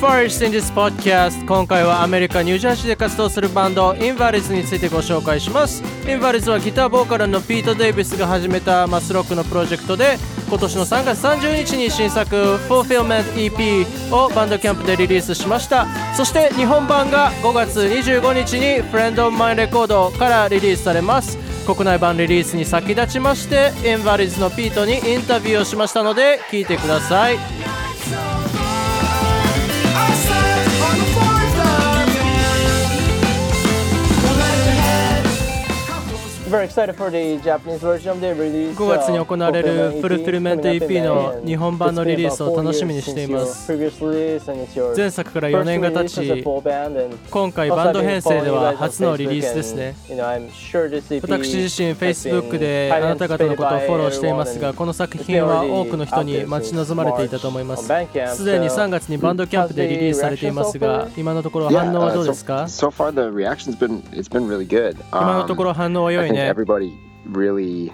First in this podcast. 今回はアメリカニュージャージーで活動するバンドインバリズについてご紹介します。インバリズはギターボーカルのピート・デイビスが始めたマスロックのプロジェクトで今年の3月30日に新作 Fulfillment EP をバンドキャンプでリリースしました。そして日本版が5月25日に Friend of Mine Record からリリースされます。国内版リリースに先立ちましてインバリズのピートにインタビューをしましたので聞いてください。5月に行われる Fulfillment EP の日本版のリリースを楽しみにしています。前作から4年が経ち、今回バンド編成では初のリリースですね。私自身 Facebook であなた方のことをフォローしていますが、この作品は多くの人に待ち望まれていたと思います。すでに3月にバンドキャンプでリリースされていますが、今のところ反応はどうですか？今のところ反応は良い think yeah. everybody really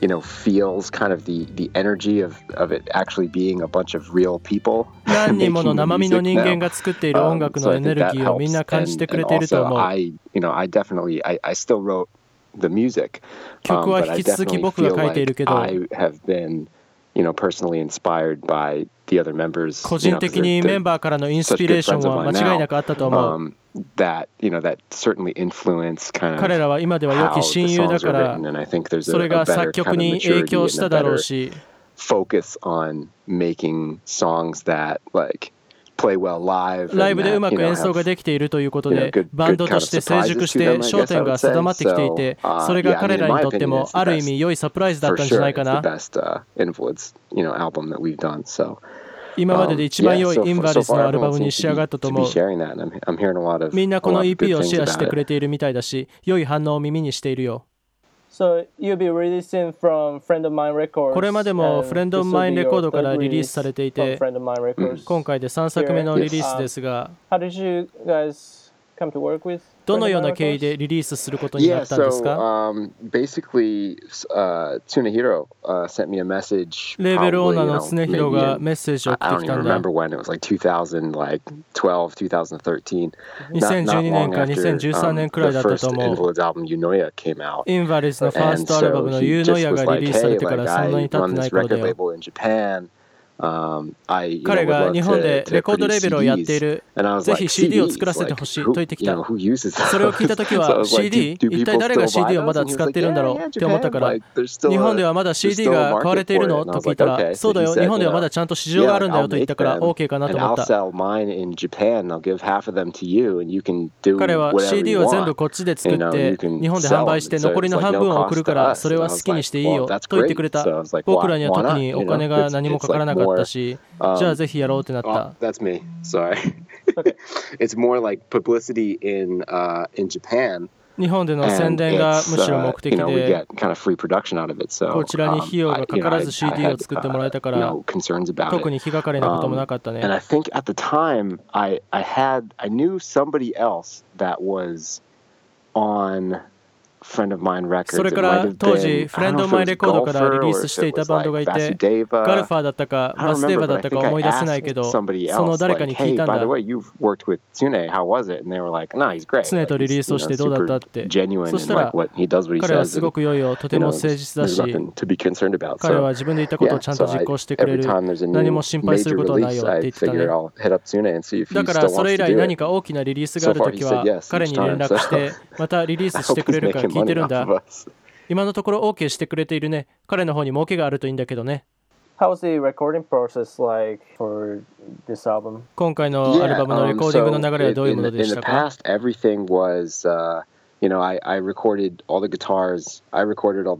you know feels kind of the the energy of of it actually being a bunch of real people 何人もの生身の人間が作っている音楽のエネルギーをみんな感じてくれていると思う。I, you know, I definitely I, I still wrote the music. 曲は引き続き僕が書いているけど。I have been you know, personally inspired by the other members. 個人的にメンバーからのインスピレーションは間違いなくあったと思う。that you know that certainly influence kind of 彼らは今では良き親友だから、それが作曲に影響しただろうし、focus on making songs that like play well live ライブでうまく演奏ができているということで、バンドとして成熟して焦点が定まってきていて、それが彼らにとってもある意味良いサプライズだったんじゃないかな For sure,。今までで一番良いインバリスのアルバムに仕上がったと思う。みんなこの EP をシェアしてくれているみたいだし、良い反応を耳にしているよ。これまでもフレンド・マイン・レコードからリリースされていて、今回で3作目のリリースですが、どのような経緯でリリースすることになったんですかレーベルオーナーの常広がメッセージを送ってきたんだ。2012年か2013年くらいだったと思う。インバリスのファーストアルバムのユーノヤがリリースされてからそんなに経ってない頃だよ。彼が日本でレコードレーベルをやっている、ぜひ CD を作らせてほしいと言ってきた。それを 聞いたときは CD、一体誰が CD をまだ使っているんだろう？って思ったから、日本ではまだ CD が買われているの？と聞いたら、そうだよ、日本ではまだちゃんと市場があるんだよと言ったから OK かなと思った。彼は CD を全部こっちで作って、日本で販売して残りの半分を送るから、それは好きにしていいよと言ってくれた。僕らには特にお金が何もかからなかった。かったし、じゃあぜひやろうってなった。Oh, that's me. Sorry. It's more like publicity in,、uh, in Japan. 日本での宣伝がむしろ目的で、こちらに費用がかからず CD を作ってもらえたから、特に気がかりなこともなかったね。On それから当時、フレンド・マイ・レコードからリリースしていたバンドがいて、ガルファーだったか、バスデーバだったか思い出せないけど、その誰かに聞いたんだ。ツネとリリースをしてどうだったって。そしたら、彼はすごく良いよ、とても誠実だし、彼は自分で言ったことをちゃんと実行してくれる、何も心配することはないよって言ってたね。だから、それ以来何か大きなリリースがあるときは、彼に連絡して、またリリースしてくれるか聞いてるんだ。今のところ OK してくれているね。彼の方に儲けがあるといいんだけどね。How's the recording process like for this album? 今回のアルバムのレコーディングの流れはどういうものでしたか？yeah, um, so the recording の流れ I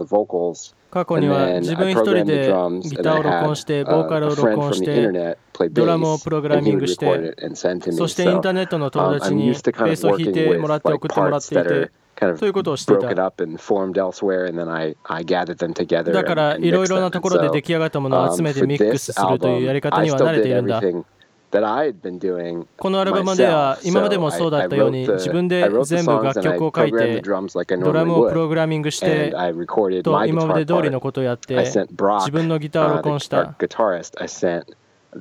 the 過去には自分一人でギタを録音して、ボーカルを録音して、ドラムをプログラミングして、そしてインターネットの友達にベースを弾いてもらって送ってもらっていて。kind of をしていただからいろいろなところで出来上がったものを集めてミックスするというやり方には慣れているんだ。このアルバムでは今までもそうだったように自分で全部楽曲を書いてドラムをプログラミングしてと今まで通りのことをやって自分のギターを録音した。そ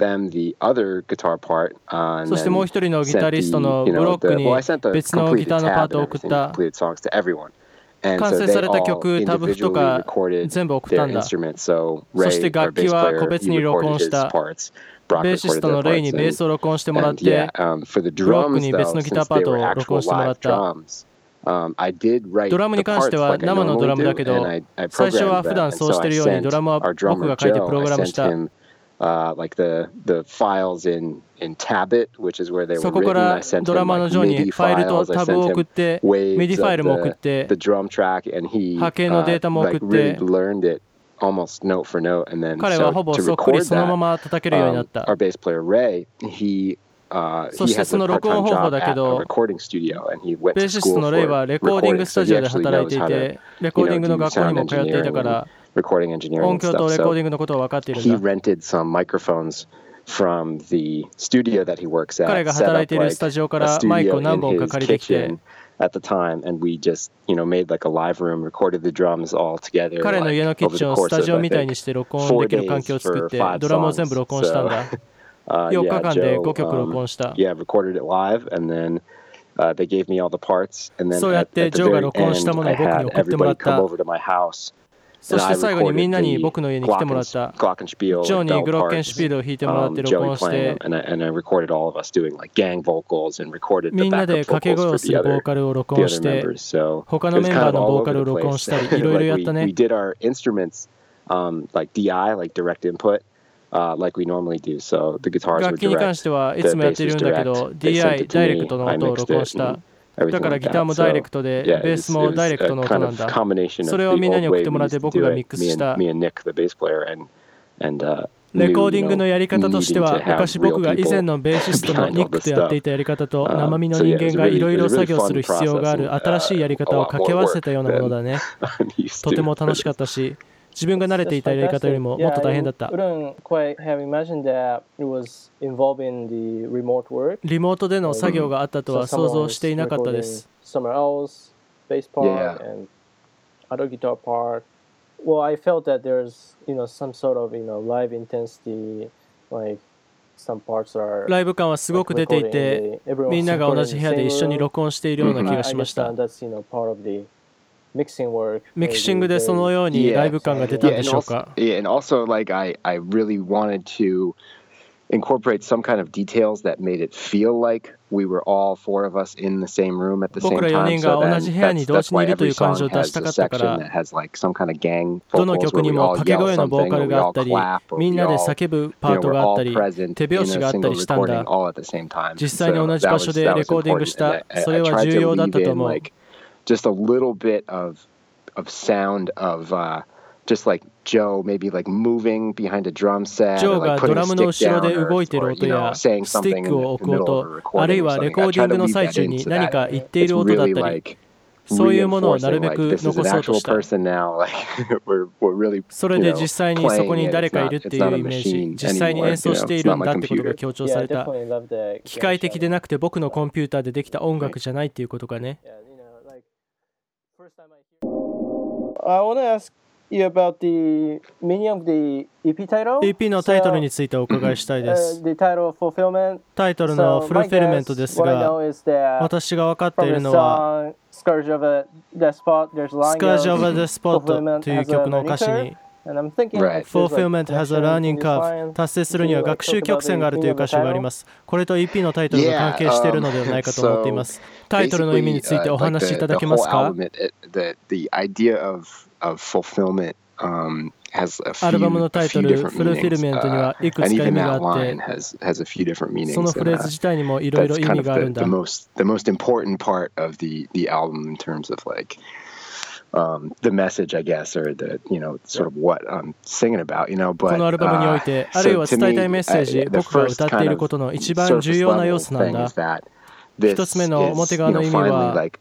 してもう一人のギタリストのブロックに別のギターのパートを送った完成された曲、タブ譜とか全部送ったんだ。そして楽器は個別に録音した。ベーシストのレイにベースを録音してもらって、ブロックに別のギターパートを録音してもらった。ドラムに関しては生のドラムだけど、最初は普段そうしてるようにドラムは僕が書いてプログラムした。uh, like the the files in in Tabit, which is where they were written. I sent him like MIDI files. I sent him waves of the, the drum track, and he uh, like really learned it almost note for note. And then so to record that, um, our bass player Ray, he そしてその録音方法だけど、ベーシストのレイはレコーディングスタジオで働いていて、レコーディングの学校にも通っていたから、recording engineering 音響とレコーディングのことを分かっているんだ。彼が働いているスタジオからマイクを何本か借りてきて。At the time, and we just, you know, made like a live room, recorded the drums all together. 彼の家のキッチンをスタジオみたいにして録音できる環境を作って、ドラムを全部録音したん。日間で5曲録音した。Yeah, recorded it live, and then Uh, they gave me all the parts, and then at, at the very end, I had everybody come over to my house. そして最後にみんなに僕の家に来てもらった、ジョニー・グロッケンシピールを弾いてもらって録音して、みんなで掛け声をするボーカルを録音して、他のメンバーのボーカルを録音したり、いろいろやったね。楽器に関してはいつもやってるんだけど、DI、ダイレクトの音を録音した。だからギターもダイレクトで、ベースもダイレクトの音なんだ。それをみんなに送ってもらって僕がミックスした。レコーディングのやり方としては、昔僕が以前の ベーシストのニックとやっていたやり方と、生身の人間がいろいろ作業する必要がある新しいやり方を掛け合わせたようなものだね。とても楽しかったし、自分が慣れていたやり方よりももっと大変だった。リモートでの作業があったとは想像していなかったです。Well, I felt that there's, you know, some sort of, you know, live intensity, like ライブ感はすごく出ていて、みんなが同じ部屋で一緒に録音しているような気がしました。ミキシングでそのようにライブ感が出たんでしょうか yeah, and also, yeah, and also like I, I really wanted to incorporate some kind of details that made it feel like we were all four of us in the same room at the same time. So then, that's, why song has a section that has like some kind of gang where we all yell We're all present in recording all at the same time. So that was, important. And to like just a little bit of of sound of uh, just like Joe maybe like moving behind a drum set, ジョーがドラムの後ろで動いてる音やスティックを置く音、あるいはレコーディングの最中に何か言っている音だったり、そういうものをなるべく残そうとした。それで実際にそこに誰かいるっていうイメージ、実際に演奏しているんだってことが強調された。機械的でなくて僕のコンピューターでできた音楽じゃないっていうことがね。first time I hear. I want to ask you about the meaning of the EP title. EP のタイトルについてお伺いしたいです。the title fulfillment. タイトルのフルフィルメントですが、私が分かっているのは、スカージ・オブ・デスポットという曲の歌詞に、Fulfillment has a learning curve. 達成するには学習曲線があるという箇所があります。これと EP のタイトルが関係しているのではないかと思っています。タイトルの意味についてお話しいただけますか？アルバムのタイトル、フルフィルメントにはいくつか意味があって、そのフレーズ自体にもいろいろ意味があるんだ。Um, the message, I guess, or the you know sort of what I'm singing about, you know. こ But のアルバムにおい uh, て、あるい so は to 伝え me, たいメッセージ、the 僕が first 歌ってい kind る of ことの一番 surface 重要な level 要素なんだ is。that this 一つ目の表 you 側の know, 意味は finally like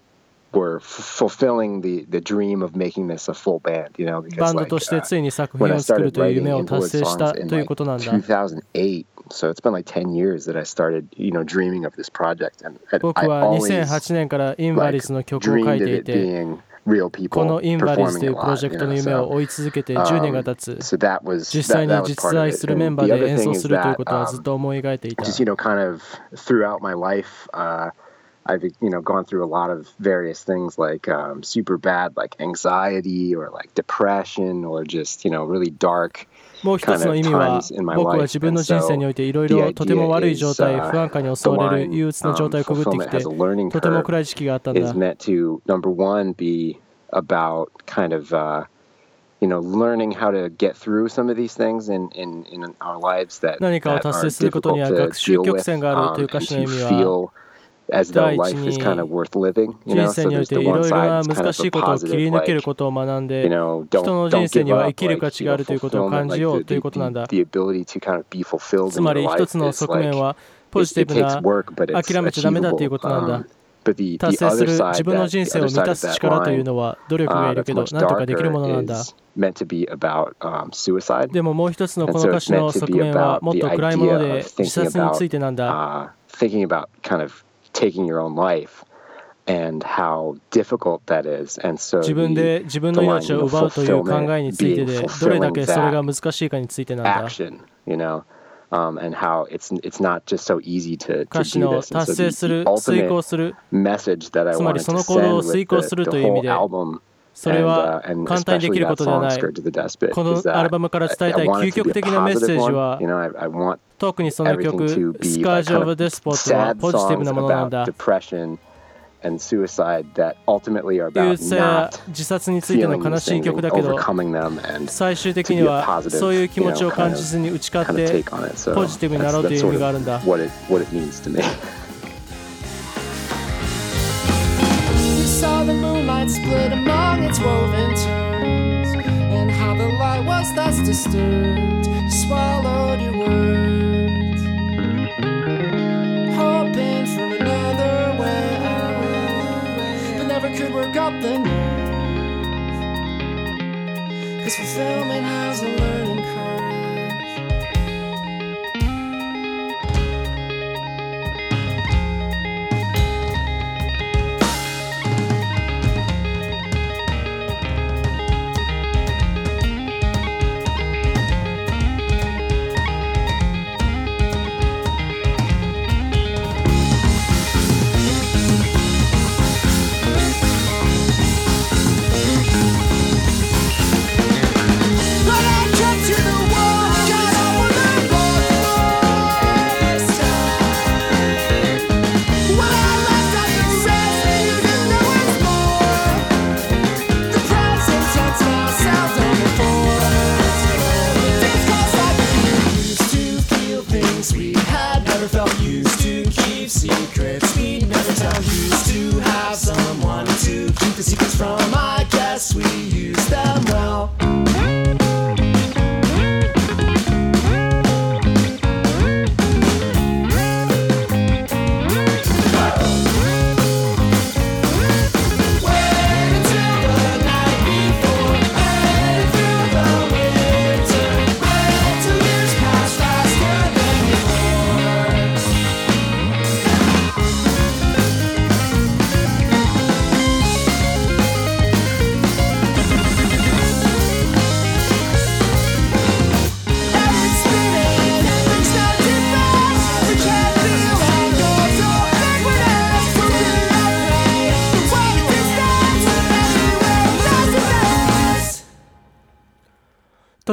we're fulfilling the the dream of making this a full band, you know, バ because ンド like として uh, ついに作品を作るという夢を達成したという like ことなんだ。2008, so it's been like 10 years that I started, you know, dreaming of this project, and, and 僕は always 2008年からインバリ like スの曲を書 dreamed い of てい it て、being real このインバリスというプロジェクトの夢を追い続けて10年が経つ実際に実在するメンバーで演奏するということはずっと思い描いていた。just you know kind of throughout my life uh, i've you know gone through a lot of various things like um, super bad like anxiety or like depression or just you know really dark もう一つの意味は僕は自分の人生においていろいろとても悪い状態不安感に襲われる憂鬱な状態をくぐってきてとても暗い時期があったん is だ meant to number one be about kind of uh, you know learning how to get through some of these things in in, in our lives that, 何かを that 達 are 成することに difficult は to 学習 deal 曲 with 線がある um, という and 歌詞の意 to 味は feel As though life is に kind of worth living you 人 know 生 so there's て the one side it's kind 難 of a positive like you で know 人 don't の don't give up like you know fulfillment like the, the, the ability to kind of be fulfilled つ in ま your life つの is 側面 like it, it ブ takes な work but it's achievable um, but the, 達成す other る side 自分の人 the 生を満たす that 力というのは努力が uh, いるけ that's ど何とかできるものなんだ is meant to be about um, suicide. でももう一つの And こ so の it's 歌詞の meant to 側 be 面は about もっ the と暗いもの idea で of 自 thinking 殺に about ついてなんだ uh, taking your own life and how difficult that is. And so 自分 the, で自分の命を奪うという考えについて being でどれだけそれが that 難しいかについてなんだ action, you know, um, and how it's it's not just so easy to, 歌 to 詞 do の this. And 達 so 成 the, ultimate message that I wanted そ to send を with the, と the whole で album それは簡単にできることではない。このアルバムから伝えたい究極的なメッセージは、特にその曲、スカージ・オブ・デスポットはポジティブなものなんだ。自殺や自殺についての悲しい曲だけど、最終的にはそういう気持ちを感じずに打ち勝ってポジティブになろうという意味があるんだ。Saw the moonlight split among its woven turns, and how the light was thus disturbed. You swallowed your words, hoping for another way out, but never could work up the nerve. Cause fulfillment has a learning curve.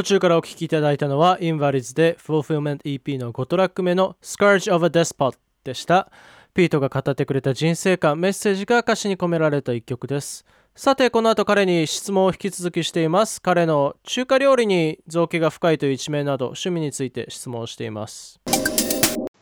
中からお聴きいただいたのは Invalids で Fulfillment EP の5トラック目の Scourge of a Despot でした。ピートが語ってくれた人生観、メッセージが歌詞に込められた一曲です。さて、この後彼に質問を引き続きしています。彼の中華料理に造形が深いという一面など、趣味について質問をしています。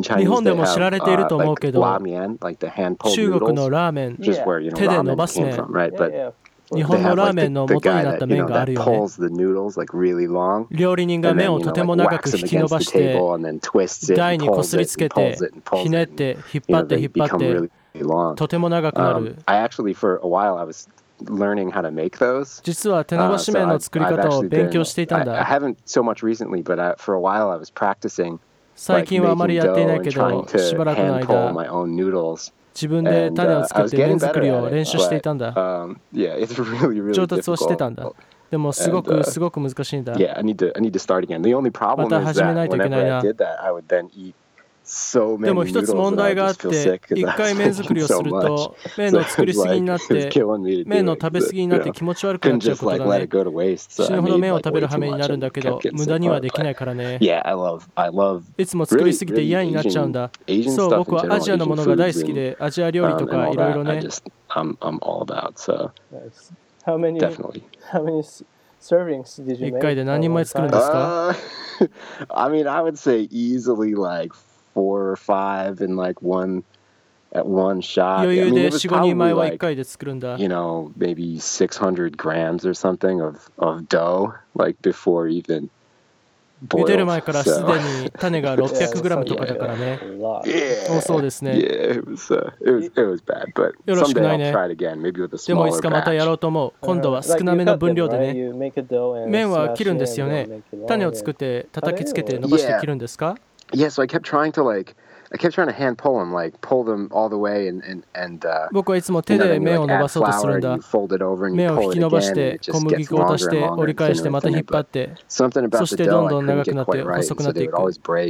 日本でも知られていると思うけど、中国のラーメン、手で伸ばす麺。日本のラーメンの元になった麺があるよね。料理人が麺をとても長く引き伸ばして、台にこすりつけて、ひねって、引っ張って、引っ張って、とても長くなる。実は手伸ばし麺の作り方を勉強していたんだ。最近はあまりやっていないけど、しばらくの間、自分で種を作って麺作りを練習していたんだ。上 達をしてたんだ。でもすごくすごく難しいんだ。また始めないといけないな。でも一つ問題があって、一回 麺作りをすると、麺の作りすぎになって、麺の食べすぎになって気持ち悪くなっちゃうことがね。死ぬほど麺を食べる羽目になるんだけど、無駄にはできないからね。いつも作りすぎて嫌になっちゃうんだ。そう、僕はアジアのものが大好きで、アジア料理とかいろいろね。一回で何人前作るんですか？four or five in like one at one shot. I mean, it was probably like, you know, maybe six hundred grams or something of, of dough, like before even 茹でる前からすでに種が 600g とかだからね。多そうですね。よろしくないね。でもいつかまたやろうと思う。今度は少なめの分量でね。麺は切るんですよね。種を作って叩きつけて伸ばして切るんですか、yeah. yeah, so I kept trying to like I kept trying to hand pull them, like pull them all the way and and and. Uh, 僕はいつも手で目を伸ばそうとするんだ。目を引き伸ばして小麦粉を足して折り返してまた引っ張って、そしてどんどん長くなって細くなっていく。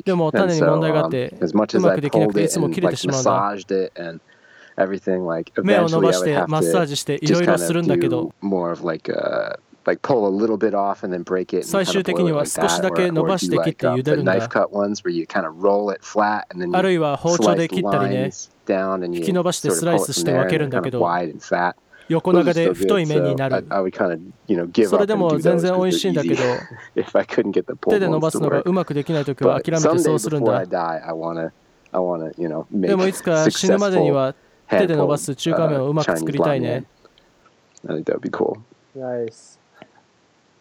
でも種に問題があってうまくできなくていつも切れてしまうんだ。目を伸ばしてマッサージしていろいろするんだけど。like pull a little bit off and then break it. 最終的には少しだけ伸ばして切って茹でるんだ。あるいは包丁で切ったりね、引き伸ばしてスライスして分けるんだけど、横長で太い麺になる。それでも全然美味しいんだけど、手で伸ばすのがうまくできないときは諦めてそうするんだ。でもいつか死ぬまでには手で伸ばす中華麺をうまく作りたいね。I think that would be cool. Nice.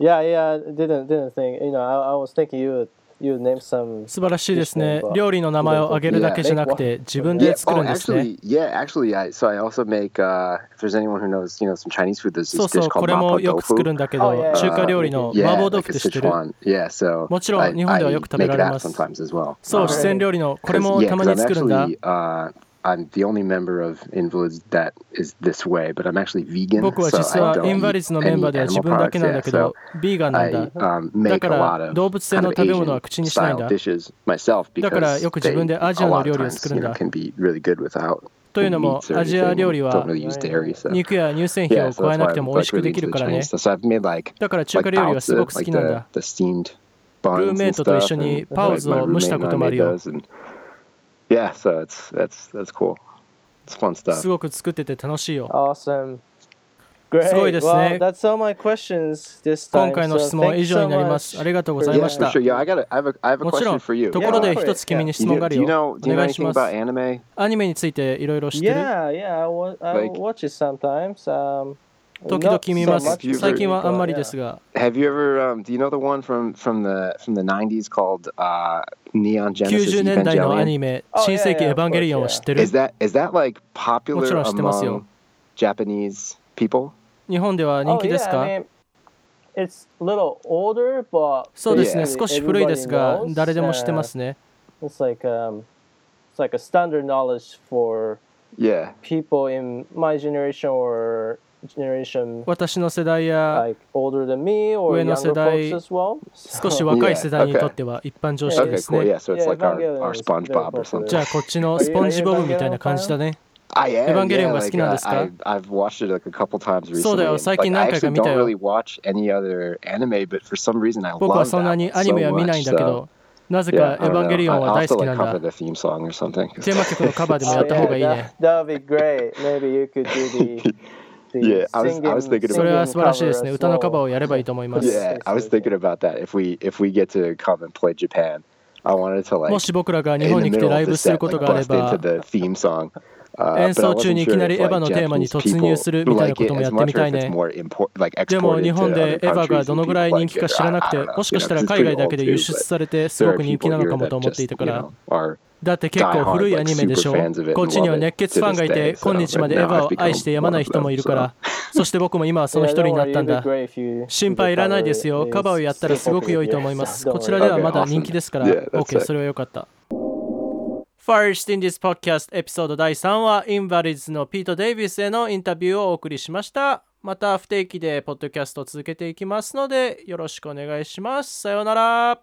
Yeah, yeah, didn't didn't think. You know, I, I was thinking you you name some. 素晴らしいですね。料理の名前を挙げるだけじゃなくて、自分で作るんですね。Yeah, actually, yeah, actually, I so I also make uh, if there's anyone who knows, you know, some Chinese food. There's this dish called そうそう、これもよく作るんだけど、中華料理の麻婆豆腐って知ってる。Yeah, so もちろん日本ではよく食べられます。そう、四川料理のこれもたまに作るんだ。I'm the only member of Invalids that is this way, but I'm actually vegan. 僕は実はインバリズのメンバーでは自分だけなんだけど、ビーガンなんだ。だから動物性の食べ物は口にしないんだ。だからよく自分でアジアの料理を作るんだ。というのも、アジア料理は肉や乳製品を加えなくても美味しくできるからね。だから中華料理はすごく好きなんだ。ルーメイトと一緒にパウズを蒸したこともあるよ。yeah, so it's いよ。すごいですね。今回の質問は以上になります。ありがとうございました。もちろん、ところで一つ君に質問があるよ。お願いします。アニメについていろいろしって時々見ます。最近はあんまりですが。90、年代のアニメ、新世紀エヴァンゲリオンを知ってる Is that, is that like popular もちろん知ってますよ。Japanese people? 日本では人気ですか、oh, yeah, I mean, It's little older, but そうですね、少し古いですが、誰でも知ってますね。It's like, um, it's like a standard knowledge for people in my generation or 私の世代や上の世代、少し若い世代にとっては一般常識ですね。じゃあこっちのスポンジボブみたいな感じだね。エヴァンゲリオンが好きなんですか？そうだよ、最近何回か見たよ。僕はそんなにアニメは見ないんだけど、なぜかエヴァンゲリオンは大好きなんだ。テーマ曲のカバーでもやった方がいいね。Maybe you could do the, the Yeah, それは素晴らしいですね歌のカバー.をやればいいと思います Yeah, I was thinking about that. If we if we get to come and play Japan, I wanted to like もし僕らが日本に来てライブすること like があれば演奏中にいきなりエヴァのテーマに突入するみたいなこともやってみたいね。でも日本でエヴァがどのぐらい人気か知らなくて、もしかしたら海外だけで輸出されてすごく人気なのかもと思っていたから。だって結構古いアニメでしょ？こっちには熱血ファンがいて、今日までエヴァを愛してやまない人もいるから。そして僕も今はその一人になったんだ。心配いらないですよ。カバーをやったらすごく良いと思います。こちらではまだ人気ですから。OK、それは良かった。First in this podcast エピソード第3話インバリッズのピート・デイビスへのインタビューをお送りしました。また不定期でポッドキャストを続けていきますのでよろしくお願いします。さようなら。